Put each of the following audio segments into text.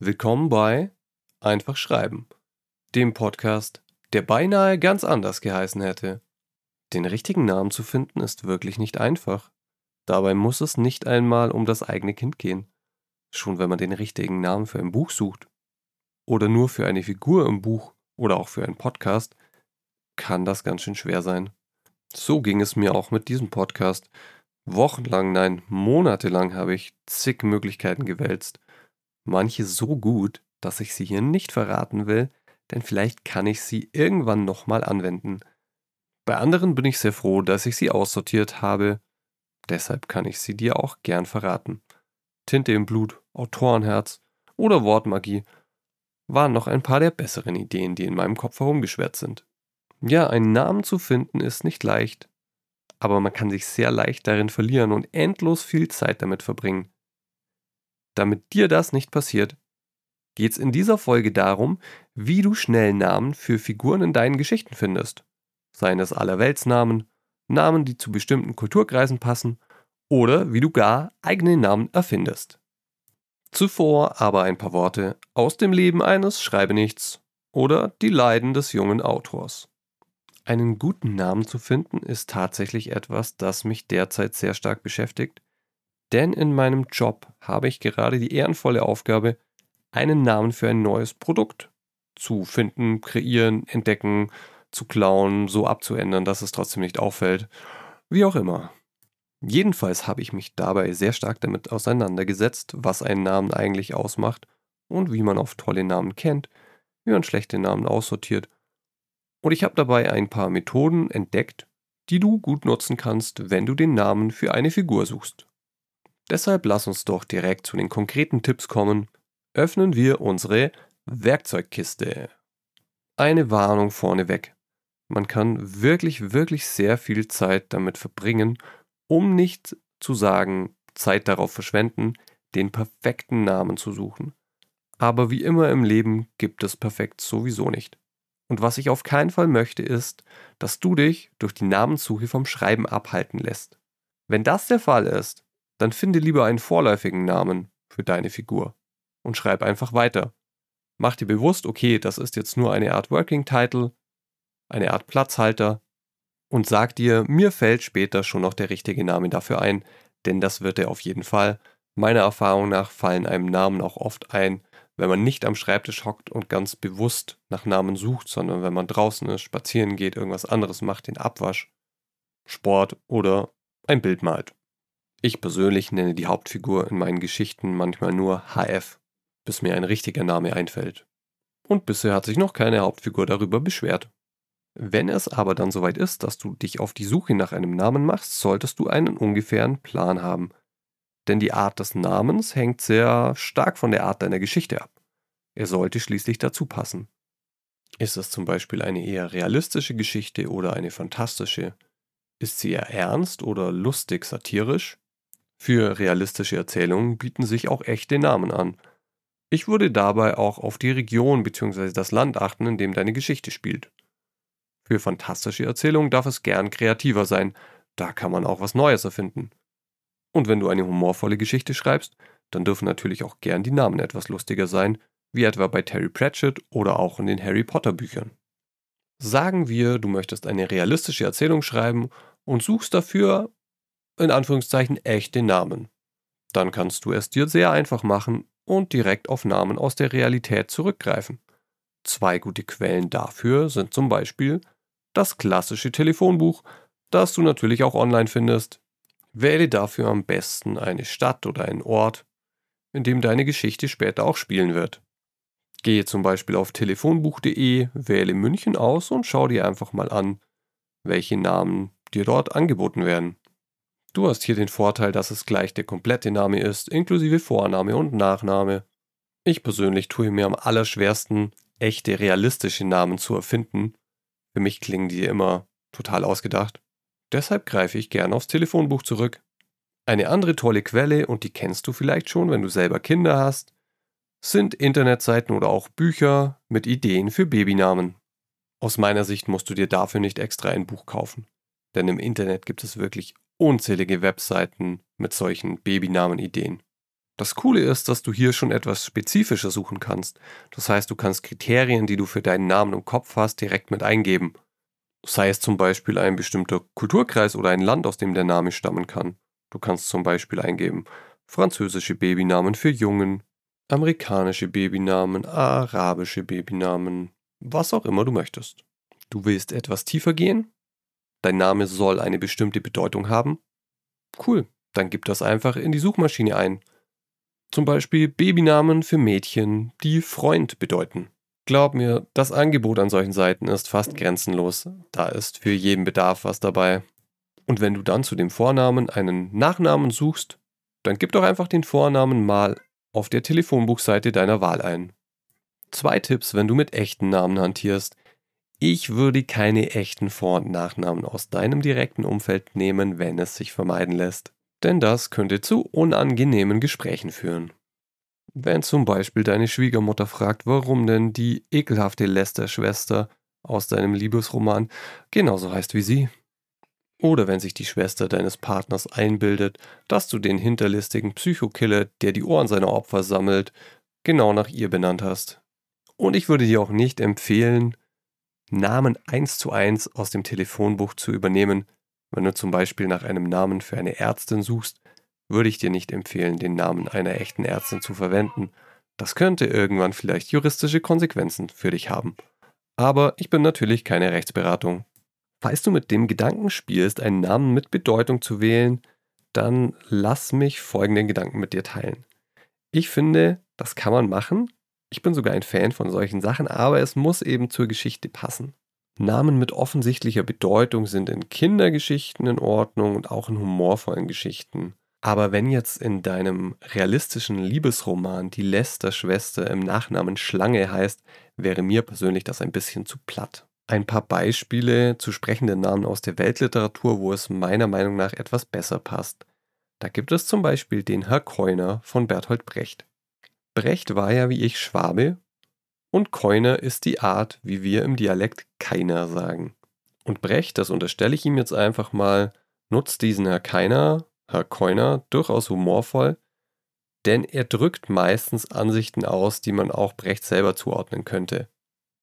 Willkommen bei Einfach Schreiben, dem Podcast, der beinahe ganz anders geheißen hätte. Den richtigen Namen zu finden ist wirklich nicht einfach. Dabei muss es nicht einmal um das eigene Kind gehen. Schon wenn man den richtigen Namen für ein Buch sucht oder nur für eine Figur im Buch oder auch für einen Podcast, kann das ganz schön schwer sein. So ging es mir auch mit diesem Podcast. Wochenlang, nein, monatelang habe ich zig Möglichkeiten gewälzt. Manche so gut, dass ich sie hier nicht verraten will, denn vielleicht kann ich sie irgendwann nochmal anwenden. Bei anderen bin ich sehr froh, dass ich sie aussortiert habe. Deshalb kann ich sie dir auch gern verraten. Tinte im Blut, Autorenherz oder Wortmagie waren noch ein paar der besseren Ideen, die in meinem Kopf herumgeschwert sind. Ja, einen Namen zu finden ist nicht leicht, aber man kann sich sehr leicht darin verlieren und endlos viel Zeit damit verbringen. Damit dir das nicht passiert, geht es in dieser Folge darum, wie du schnell Namen für Figuren in deinen Geschichten findest. Seien es Allerweltsnamen, Namen, die zu bestimmten Kulturkreisen passen, oder wie du gar eigene Namen erfindest. Zuvor aber ein paar Worte aus dem Leben eines Schreibenichts oder die Leiden des jungen Autors. Einen guten Namen zu finden ist tatsächlich etwas, das mich derzeit sehr stark beschäftigt, denn in meinem Job habe ich gerade die ehrenvolle Aufgabe, einen Namen für ein neues Produkt zu finden, kreieren, entdecken, zu klauen, so abzuändern, dass es trotzdem nicht auffällt. Wie auch immer. Jedenfalls habe ich mich dabei sehr stark damit auseinandergesetzt, was einen Namen eigentlich ausmacht und wie man auf tolle Namen kennt, wie man schlechte Namen aussortiert und ich habe dabei ein paar Methoden entdeckt, die du gut nutzen kannst, wenn du den Namen für eine Figur suchst. Deshalb lass uns doch direkt zu den konkreten Tipps kommen. Öffnen wir unsere Werkzeugkiste. Eine Warnung vorneweg. Man kann wirklich, wirklich sehr viel Zeit damit verbringen, um nicht zu sagen, Zeit darauf verschwenden, den perfekten Namen zu suchen. Aber wie immer im Leben gibt es perfekt sowieso nicht. Und was ich auf keinen Fall möchte, ist, dass du dich durch die Namenssuche vom Schreiben abhalten lässt. Wenn das der Fall ist, dann finde lieber einen vorläufigen Namen für deine Figur und schreib einfach weiter. Mach dir bewusst, okay, das ist jetzt nur eine Art Working Title, eine Art Platzhalter und sag dir, mir fällt später schon noch der richtige Name dafür ein, denn das wird er auf jeden Fall. Meiner Erfahrung nach fallen einem Namen auch oft ein, wenn man nicht am Schreibtisch hockt und ganz bewusst nach Namen sucht, sondern wenn man draußen ist, spazieren geht, irgendwas anderes macht, den Abwasch, Sport oder ein Bild malt. Ich persönlich nenne die Hauptfigur in meinen Geschichten manchmal nur HF, bis mir ein richtiger Name einfällt. Und bisher hat sich noch keine Hauptfigur darüber beschwert. Wenn es aber dann soweit ist, dass du dich auf die Suche nach einem Namen machst, solltest du einen ungefähren Plan haben, denn die Art des Namens hängt sehr stark von der Art deiner Geschichte ab. Er sollte schließlich dazu passen. Ist es zum Beispiel eine eher realistische Geschichte oder eine fantastische? Ist sie eher ernst oder lustig satirisch? Für realistische Erzählungen bieten sich auch echte Namen an. Ich würde dabei auch auf die Region bzw. das Land achten, in dem deine Geschichte spielt. Für fantastische Erzählungen darf es gern kreativer sein, da kann man auch was Neues erfinden. Und wenn du eine humorvolle Geschichte schreibst, dann dürfen natürlich auch gern die Namen etwas lustiger sein, wie etwa bei Terry Pratchett oder auch in den Harry Potter Büchern. Sagen wir, du möchtest eine realistische Erzählung schreiben und suchst dafür, in Anführungszeichen, echte Namen. Dann kannst du es dir sehr einfach machen und direkt auf Namen aus der Realität zurückgreifen. Zwei gute Quellen dafür sind zum Beispiel das klassische Telefonbuch, das du natürlich auch online findest, Wähle dafür am besten eine Stadt oder einen Ort, in dem deine Geschichte später auch spielen wird. Gehe zum Beispiel auf telefonbuch.de, wähle München aus und schau dir einfach mal an, welche Namen dir dort angeboten werden. Du hast hier den Vorteil, dass es gleich der komplette Name ist, inklusive Vorname und Nachname. Ich persönlich tue mir am allerschwersten, echte realistische Namen zu erfinden. Für mich klingen die immer total ausgedacht. Deshalb greife ich gern aufs Telefonbuch zurück. Eine andere tolle Quelle, und die kennst du vielleicht schon, wenn du selber Kinder hast, sind Internetseiten oder auch Bücher mit Ideen für Babynamen. Aus meiner Sicht musst du dir dafür nicht extra ein Buch kaufen, denn im Internet gibt es wirklich unzählige Webseiten mit solchen Babynamen-Ideen. Das Coole ist, dass du hier schon etwas spezifischer suchen kannst. Das heißt, du kannst Kriterien, die du für deinen Namen im Kopf hast, direkt mit eingeben. Sei es zum Beispiel ein bestimmter Kulturkreis oder ein Land, aus dem der Name stammen kann. Du kannst zum Beispiel eingeben französische Babynamen für Jungen, amerikanische Babynamen, arabische Babynamen, was auch immer du möchtest. Du willst etwas tiefer gehen? Dein Name soll eine bestimmte Bedeutung haben? Cool, dann gib das einfach in die Suchmaschine ein. Zum Beispiel Babynamen für Mädchen, die Freund bedeuten. Glaub mir, das Angebot an solchen Seiten ist fast grenzenlos. Da ist für jeden Bedarf was dabei. Und wenn du dann zu dem Vornamen einen Nachnamen suchst, dann gib doch einfach den Vornamen mal auf der Telefonbuchseite deiner Wahl ein. Zwei Tipps, wenn du mit echten Namen hantierst. Ich würde keine echten Vor- und Nachnamen aus deinem direkten Umfeld nehmen, wenn es sich vermeiden lässt. Denn das könnte zu unangenehmen Gesprächen führen. Wenn zum Beispiel deine Schwiegermutter fragt, warum denn die ekelhafte Lester-Schwester aus deinem Liebesroman genauso heißt wie sie. Oder wenn sich die Schwester deines Partners einbildet, dass du den hinterlistigen Psychokiller, der die Ohren seiner Opfer sammelt, genau nach ihr benannt hast. Und ich würde dir auch nicht empfehlen, Namen eins zu eins aus dem Telefonbuch zu übernehmen. Wenn du zum Beispiel nach einem Namen für eine Ärztin suchst, würde ich dir nicht empfehlen, den Namen einer echten Ärztin zu verwenden. Das könnte irgendwann vielleicht juristische Konsequenzen für dich haben. Aber ich bin natürlich keine Rechtsberatung. Falls du mit dem Gedanken spielst, einen Namen mit Bedeutung zu wählen, dann lass mich folgenden Gedanken mit dir teilen. Ich finde, das kann man machen. Ich bin sogar ein Fan von solchen Sachen, aber es muss eben zur Geschichte passen. Namen mit offensichtlicher Bedeutung sind in Kindergeschichten in Ordnung und auch in humorvollen Geschichten. Aber wenn jetzt in deinem realistischen Liebesroman die Lester-Schwester im Nachnamen Schlange heißt, wäre mir persönlich das ein bisschen zu platt ein paar Beispiele zu sprechenden Namen aus der Weltliteratur, wo es meiner Meinung nach etwas besser passt. Da gibt es zum Beispiel den Herr Keuner von Bertolt Brecht. Brecht war ja wie ich Schwabe und Keuner ist die Art, wie wir im Dialekt keiner sagen. Und Brecht, das unterstelle ich ihm jetzt einfach mal, nutzt diesen Herr Keiner, Herr Keuner, durchaus humorvoll, denn er drückt meistens Ansichten aus, die man auch Brecht selber zuordnen könnte.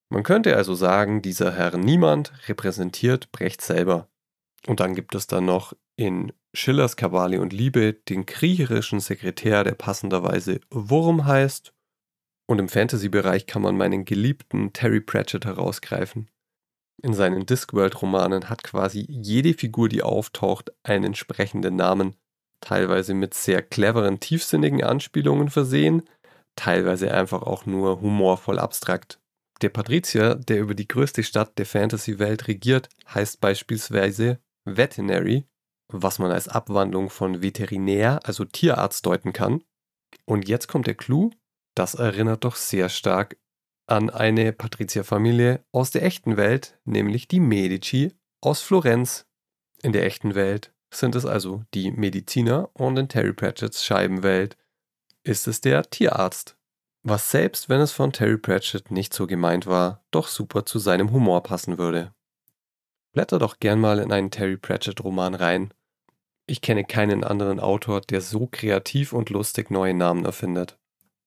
Man könnte also sagen, dieser Herr Niemand repräsentiert Brecht selber. Und dann gibt es dann noch in Schillers Kabale und Liebe den kriecherischen Sekretär, der passenderweise Wurm heißt. Und im Fantasy-Bereich kann man meinen geliebten Terry Pratchett herausgreifen. In seinen Discworld-Romanen hat quasi jede Figur, die auftaucht, einen entsprechenden Namen, teilweise mit sehr cleveren, tiefsinnigen Anspielungen versehen, teilweise einfach auch nur humorvoll abstrakt. Der Patrizier, der über die größte Stadt der Fantasy-Welt regiert, heißt beispielsweise Veterinary, was man als Abwandlung von Veterinär, also Tierarzt, deuten kann. Und jetzt kommt der Clou, das erinnert doch sehr stark an eine Patrizierfamilie aus der echten Welt, nämlich die Medici aus Florenz. In der echten Welt sind es also die Mediziner und in Terry Pratchetts Scheibenwelt ist es der Tierarzt. Was selbst, wenn es von Terry Pratchett nicht so gemeint war, doch super zu seinem Humor passen würde. Blätter doch gern mal in einen Terry Pratchett-Roman rein. Ich kenne keinen anderen Autor, der so kreativ und lustig neue Namen erfindet.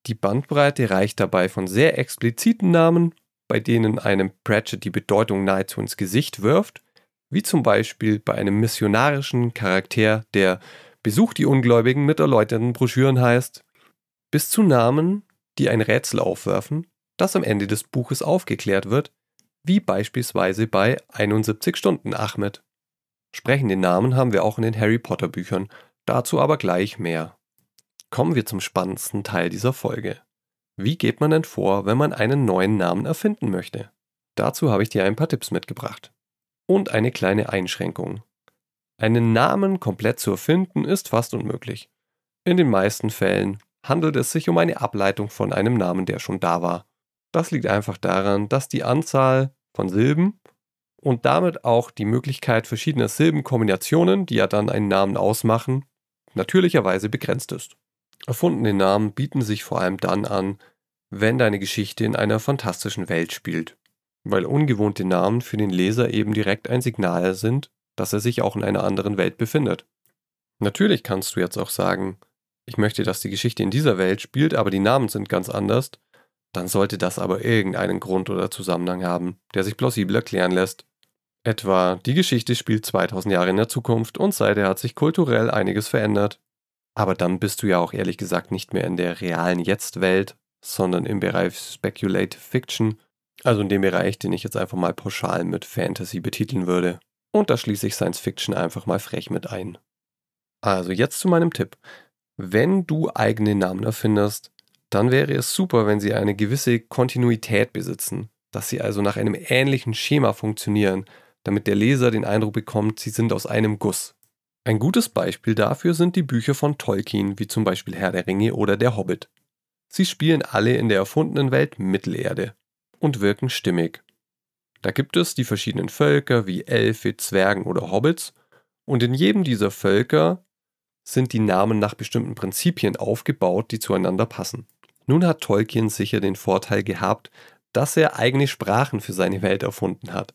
Die Bandbreite reicht dabei von sehr expliziten Namen, bei denen einem Pratchett die Bedeutung nahezu ins Gesicht wirft, wie zum Beispiel bei einem missionarischen Charakter, der Besuch die Ungläubigen mit erläuternden Broschüren heißt, bis zu Namen, die ein Rätsel aufwerfen, das am Ende des Buches aufgeklärt wird, wie beispielsweise bei 71 Stunden Ahmed. Sprechende Namen haben wir auch in den Harry Potter Büchern, dazu aber gleich mehr. Kommen wir zum spannendsten Teil dieser Folge. Wie geht man denn vor, wenn man einen neuen Namen erfinden möchte? Dazu habe ich dir ein paar Tipps mitgebracht. Und eine kleine Einschränkung. Einen Namen komplett zu erfinden ist fast unmöglich. In den meisten Fällen handelt es sich um eine Ableitung von einem Namen, der schon da war. Das liegt einfach daran, dass die Anzahl von Silben und damit auch die Möglichkeit verschiedener Silbenkombinationen, die ja dann einen Namen ausmachen, natürlicherweise begrenzt ist. Erfundene Namen bieten sich vor allem dann an, wenn deine Geschichte in einer fantastischen Welt spielt, weil ungewohnte Namen für den Leser eben direkt ein Signal sind, dass er sich auch in einer anderen Welt befindet. Natürlich kannst du jetzt auch sagen, ich möchte, dass die Geschichte in dieser Welt spielt, aber die Namen sind ganz anders, dann sollte das aber irgendeinen Grund oder Zusammenhang haben, der sich plausibel erklären lässt. Etwa, die Geschichte spielt 2000 Jahre in der Zukunft und seither hat sich kulturell einiges verändert. Aber dann bist du ja auch ehrlich gesagt nicht mehr in der realen Jetzt-Welt, sondern im Bereich Speculative Fiction, also in dem Bereich, den ich jetzt einfach mal pauschal mit Fantasy betiteln würde. Und da schließe ich Science Fiction einfach mal frech mit ein. Also jetzt zu meinem Tipp. Wenn du eigene Namen erfindest, dann wäre es super, wenn sie eine gewisse Kontinuität besitzen, dass sie also nach einem ähnlichen Schema funktionieren, damit der Leser den Eindruck bekommt, sie sind aus einem Guss. Ein gutes Beispiel dafür sind die Bücher von Tolkien, wie zum Beispiel Herr der Ringe oder Der Hobbit. Sie spielen alle in der erfundenen Welt Mittelerde und wirken stimmig. Da gibt es die verschiedenen Völker wie Elfe, Zwergen oder Hobbits, und in jedem dieser Völker sind die Namen nach bestimmten Prinzipien aufgebaut, die zueinander passen. Nun hat Tolkien sicher den Vorteil gehabt, dass er eigene Sprachen für seine Welt erfunden hat.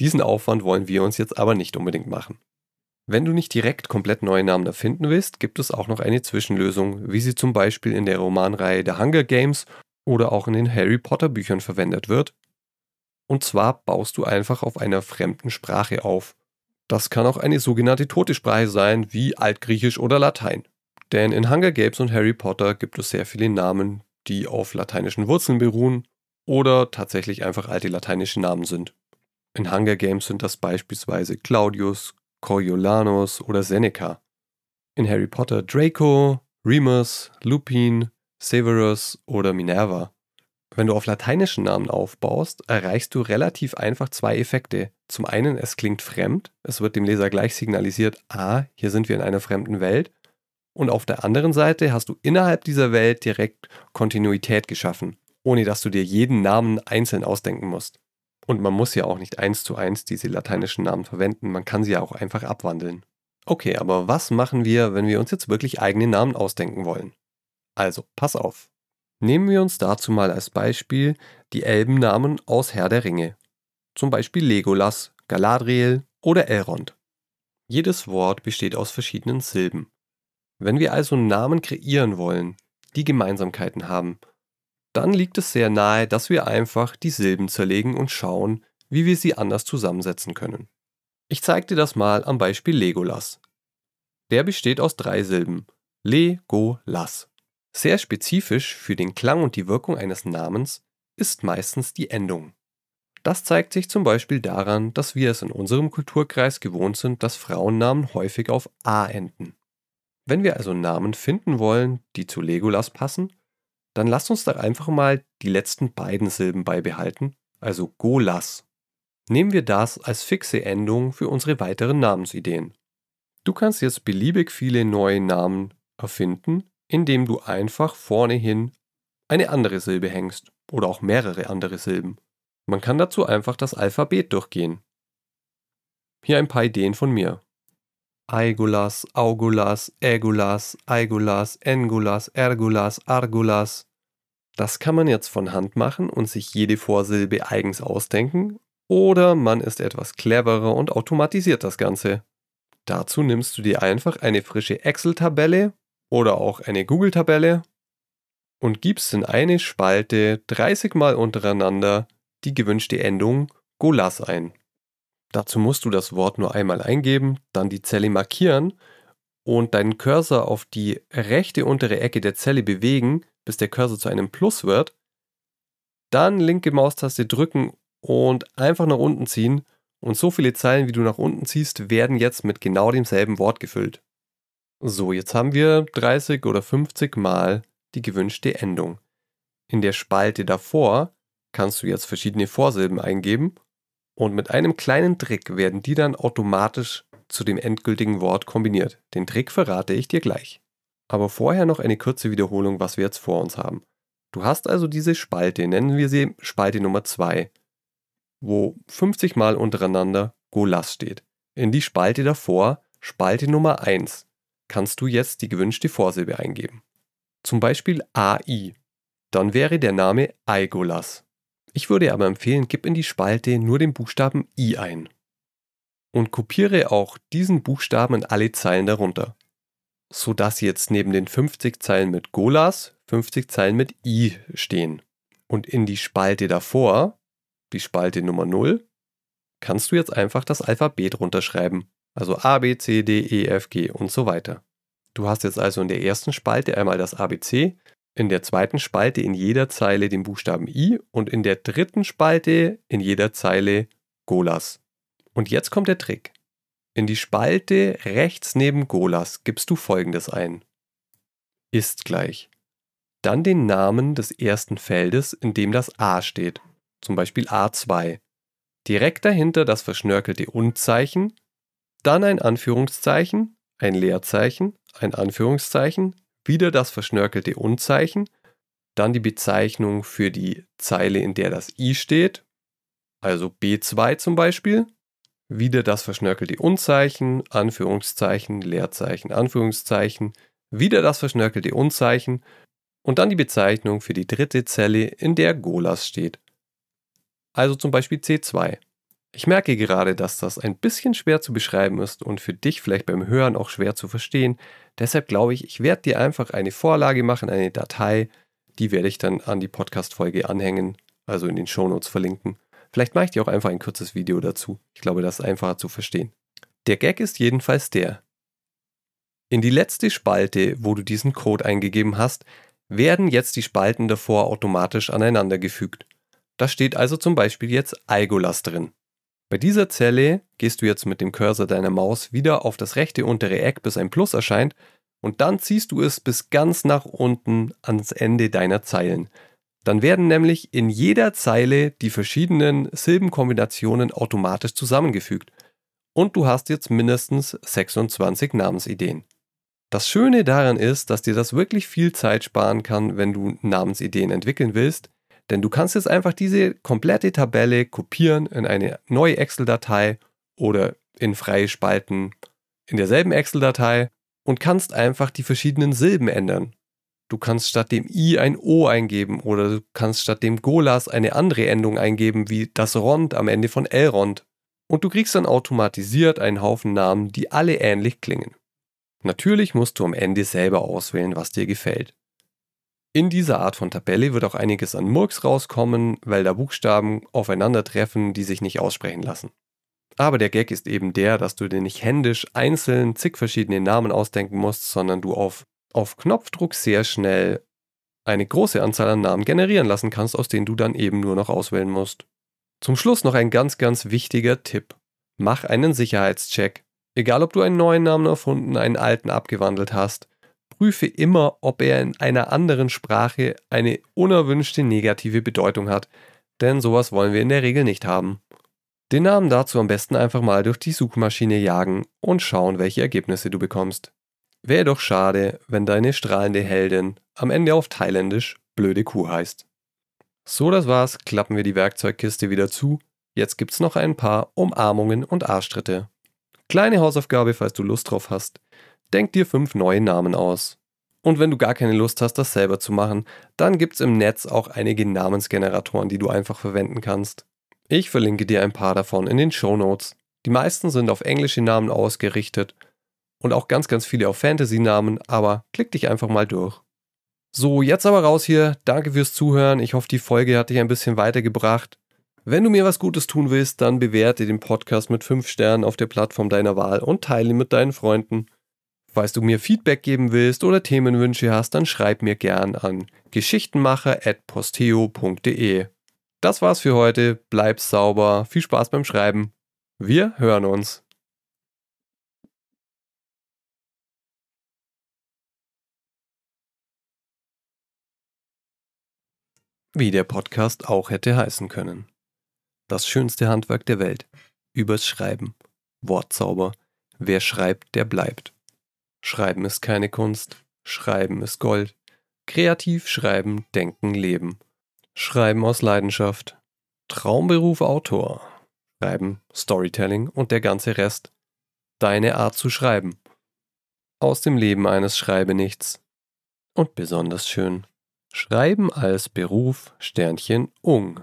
Diesen Aufwand wollen wir uns jetzt aber nicht unbedingt machen. Wenn du nicht direkt komplett neue Namen erfinden willst, gibt es auch noch eine Zwischenlösung, wie sie zum Beispiel in der Romanreihe der Hunger Games oder auch in den Harry Potter Büchern verwendet wird. Und zwar baust du einfach auf einer fremden Sprache auf. Das kann auch eine sogenannte tote Sprache sein, wie Altgriechisch oder Latein. Denn in Hunger Games und Harry Potter gibt es sehr viele Namen, die auf lateinischen Wurzeln beruhen oder tatsächlich einfach alte lateinische Namen sind. In Hunger Games sind das beispielsweise Claudius, Coriolanus oder Seneca. In Harry Potter Draco, Remus, Lupin, Severus oder Minerva. Wenn du auf lateinischen Namen aufbaust, erreichst du relativ einfach zwei Effekte. Zum einen, es klingt fremd, es wird dem Leser gleich signalisiert, ah, hier sind wir in einer fremden Welt. Und auf der anderen Seite hast du innerhalb dieser Welt direkt Kontinuität geschaffen, ohne dass du dir jeden Namen einzeln ausdenken musst. Und man muss ja auch nicht eins zu eins diese lateinischen Namen verwenden, man kann sie ja auch einfach abwandeln. Okay, aber was machen wir, wenn wir uns jetzt wirklich eigene Namen ausdenken wollen? Also, pass auf. Nehmen wir uns dazu mal als Beispiel die Elbennamen aus Herr der Ringe. Zum Beispiel Legolas, Galadriel oder Elrond. Jedes Wort besteht aus verschiedenen Silben. Wenn wir also Namen kreieren wollen, die Gemeinsamkeiten haben, dann liegt es sehr nahe, dass wir einfach die Silben zerlegen und schauen, wie wir sie anders zusammensetzen können. Ich zeige dir das mal am Beispiel Legolas. Der besteht aus drei Silben. Le-Go-Las. Sehr spezifisch für den Klang und die Wirkung eines Namens ist meistens die Endung. Das zeigt sich zum Beispiel daran, dass wir es in unserem Kulturkreis gewohnt sind, dass Frauennamen häufig auf A enden. Wenn wir also Namen finden wollen, die zu Legolas passen, dann lasst uns doch einfach mal die letzten beiden Silben beibehalten, also Golas. Nehmen wir das als fixe Endung für unsere weiteren Namensideen. Du kannst jetzt beliebig viele neue Namen erfinden, indem du einfach vorne hin eine andere Silbe hängst oder auch mehrere andere Silben. Man kann dazu einfach das Alphabet durchgehen. Hier ein paar Ideen von mir. Aigulas, Augulas, Ägulas, Aigulas, Engulas, Ergulas, Argulas. Das kann man jetzt von Hand machen und sich jede Vorsilbe eigens ausdenken, oder man ist etwas cleverer und automatisiert das Ganze. Dazu nimmst du dir einfach eine frische Excel-Tabelle oder auch eine Google-Tabelle und gibst in eine Spalte 30 Mal untereinander die gewünschte Endung Golas ein. Dazu musst du das Wort nur einmal eingeben, dann die Zelle markieren und deinen Cursor auf die rechte untere Ecke der Zelle bewegen, bis der Cursor zu einem Plus wird. Dann linke Maustaste drücken und einfach nach unten ziehen und so viele Zeilen, wie du nach unten ziehst, werden jetzt mit genau demselben Wort gefüllt. So, jetzt haben wir 30 oder 50 Mal die gewünschte Endung. In der Spalte davor kannst du jetzt verschiedene Vorsilben eingeben und mit einem kleinen Trick werden die dann automatisch zu dem endgültigen Wort kombiniert. Den Trick verrate ich dir gleich. Aber vorher noch eine kurze Wiederholung, was wir jetzt vor uns haben. Du hast also diese Spalte, nennen wir sie Spalte Nummer 2, wo 50 Mal untereinander Golas steht. In die Spalte davor, Spalte Nummer 1, kannst du jetzt die gewünschte Vorsilbe eingeben. Zum Beispiel AI. Dann wäre der Name Aigolas. Ich würde aber empfehlen, gib in die Spalte nur den Buchstaben I ein. Und kopiere auch diesen Buchstaben in alle Zeilen darunter. Sodass jetzt neben den 50 Zeilen mit Golas 50 Zeilen mit I stehen. Und in die Spalte davor, die Spalte Nummer 0, kannst du jetzt einfach das Alphabet runterschreiben. Also A, B, C, D, E, F, G und so weiter. Du hast jetzt also in der ersten Spalte einmal das ABC, in der zweiten Spalte in jeder Zeile den Buchstaben I und in der dritten Spalte in jeder Zeile Golas. Und jetzt kommt der Trick. In die Spalte rechts neben Golas gibst du folgendes ein. Ist gleich. Dann den Namen des ersten Feldes, in dem das A steht, zum Beispiel A2. Direkt dahinter das verschnörkelte Und-Zeichen, dann ein Anführungszeichen, ein Leerzeichen, ein Anführungszeichen, wieder das verschnörkelte Und-Zeichen, dann die Bezeichnung für die Zeile, in der das I steht, also B2 zum Beispiel, wieder das verschnörkelte Unzeichen, Anführungszeichen, Leerzeichen, Anführungszeichen, wieder das verschnörkelte Unzeichen und dann die Bezeichnung für die dritte Zelle, in der Golas steht. Also zum Beispiel C2. Ich merke gerade, dass das ein bisschen schwer zu beschreiben ist und für dich vielleicht beim Hören auch schwer zu verstehen. Deshalb glaube ich, ich werde dir einfach eine Vorlage machen, eine Datei, die werde ich dann an die Podcast-Folge anhängen, also in den Shownotes verlinken. Vielleicht mache ich dir auch einfach ein kurzes Video dazu. Ich glaube, das ist einfacher zu verstehen. Der Gag ist jedenfalls der. In die letzte Spalte, wo du diesen Code eingegeben hast, werden jetzt die Spalten davor automatisch aneinandergefügt. Da steht also zum Beispiel jetzt Algolas drin. Bei dieser Zelle gehst du jetzt mit dem Cursor deiner Maus wieder auf das rechte untere Eck, bis ein Plus erscheint, und dann ziehst du es bis ganz nach unten ans Ende deiner Zeilen. Dann werden nämlich in jeder Zeile die verschiedenen Silbenkombinationen automatisch zusammengefügt. Und du hast jetzt mindestens 26 Namensideen. Das Schöne daran ist, dass dir das wirklich viel Zeit sparen kann, wenn du Namensideen entwickeln willst, denn du kannst jetzt einfach diese komplette Tabelle kopieren in eine neue Excel-Datei oder in freie Spalten in derselben Excel-Datei und kannst einfach die verschiedenen Silben ändern. Du kannst statt dem I ein O eingeben oder du kannst statt dem Golas eine andere Endung eingeben, wie das Rond am Ende von Elrond. Und du kriegst dann automatisiert einen Haufen Namen, die alle ähnlich klingen. Natürlich musst du am Ende selber auswählen, was dir gefällt. In dieser Art von Tabelle wird auch einiges an Murks rauskommen, weil da Buchstaben aufeinandertreffen, die sich nicht aussprechen lassen. Aber der Gag ist eben der, dass du dir nicht händisch einzeln zig verschiedene Namen ausdenken musst, sondern du auf auf Knopfdruck sehr schnell eine große Anzahl an Namen generieren lassen kannst, aus denen du dann eben nur noch auswählen musst. Zum Schluss noch ein ganz, ganz wichtiger Tipp. Mach einen Sicherheitscheck. Egal ob du einen neuen Namen erfunden, einen alten abgewandelt hast, prüfe immer, ob er in einer anderen Sprache eine unerwünschte negative Bedeutung hat, denn sowas wollen wir in der Regel nicht haben. Den Namen dazu am besten einfach mal durch die Suchmaschine jagen und schauen, welche Ergebnisse du bekommst. Wäre doch schade, wenn deine strahlende Heldin am Ende auf Thailändisch blöde Kuh heißt. So, das war's, klappen wir die Werkzeugkiste wieder zu. Jetzt gibt's noch ein paar Umarmungen und Arschtritte. Kleine Hausaufgabe, falls du Lust drauf hast. Denk dir fünf neue Namen aus. Und wenn du gar keine Lust hast, das selber zu machen, dann gibt's im Netz auch einige Namensgeneratoren, die du einfach verwenden kannst. Ich verlinke dir ein paar davon in den Show Notes. Die meisten sind auf englische Namen ausgerichtet und auch ganz, ganz viele auf Fantasy-Namen, aber klick dich einfach mal durch. So, jetzt aber raus hier. Danke fürs Zuhören. Ich hoffe, die Folge hat dich ein bisschen weitergebracht. Wenn du mir was Gutes tun willst, dann bewerte den Podcast mit 5 Sternen auf der Plattform deiner Wahl und teile ihn mit deinen Freunden. Falls du mir Feedback geben willst oder Themenwünsche hast, dann schreib mir gern an geschichtenmacher.posteo.de. Das war's für heute. Bleib sauber. Viel Spaß beim Schreiben. Wir hören uns. Wie der Podcast auch hätte heißen können. Das schönste Handwerk der Welt. Übers Schreiben. Wortzauber. Wer schreibt, der bleibt. Schreiben ist keine Kunst. Schreiben ist Gold. Kreativ schreiben, denken, leben. Schreiben aus Leidenschaft. Traumberuf Autor. Schreiben, Storytelling und der ganze Rest. Deine Art zu schreiben. Aus dem Leben eines Schreibenichts. Und besonders schön. Schreiben als Beruf Sternchen ung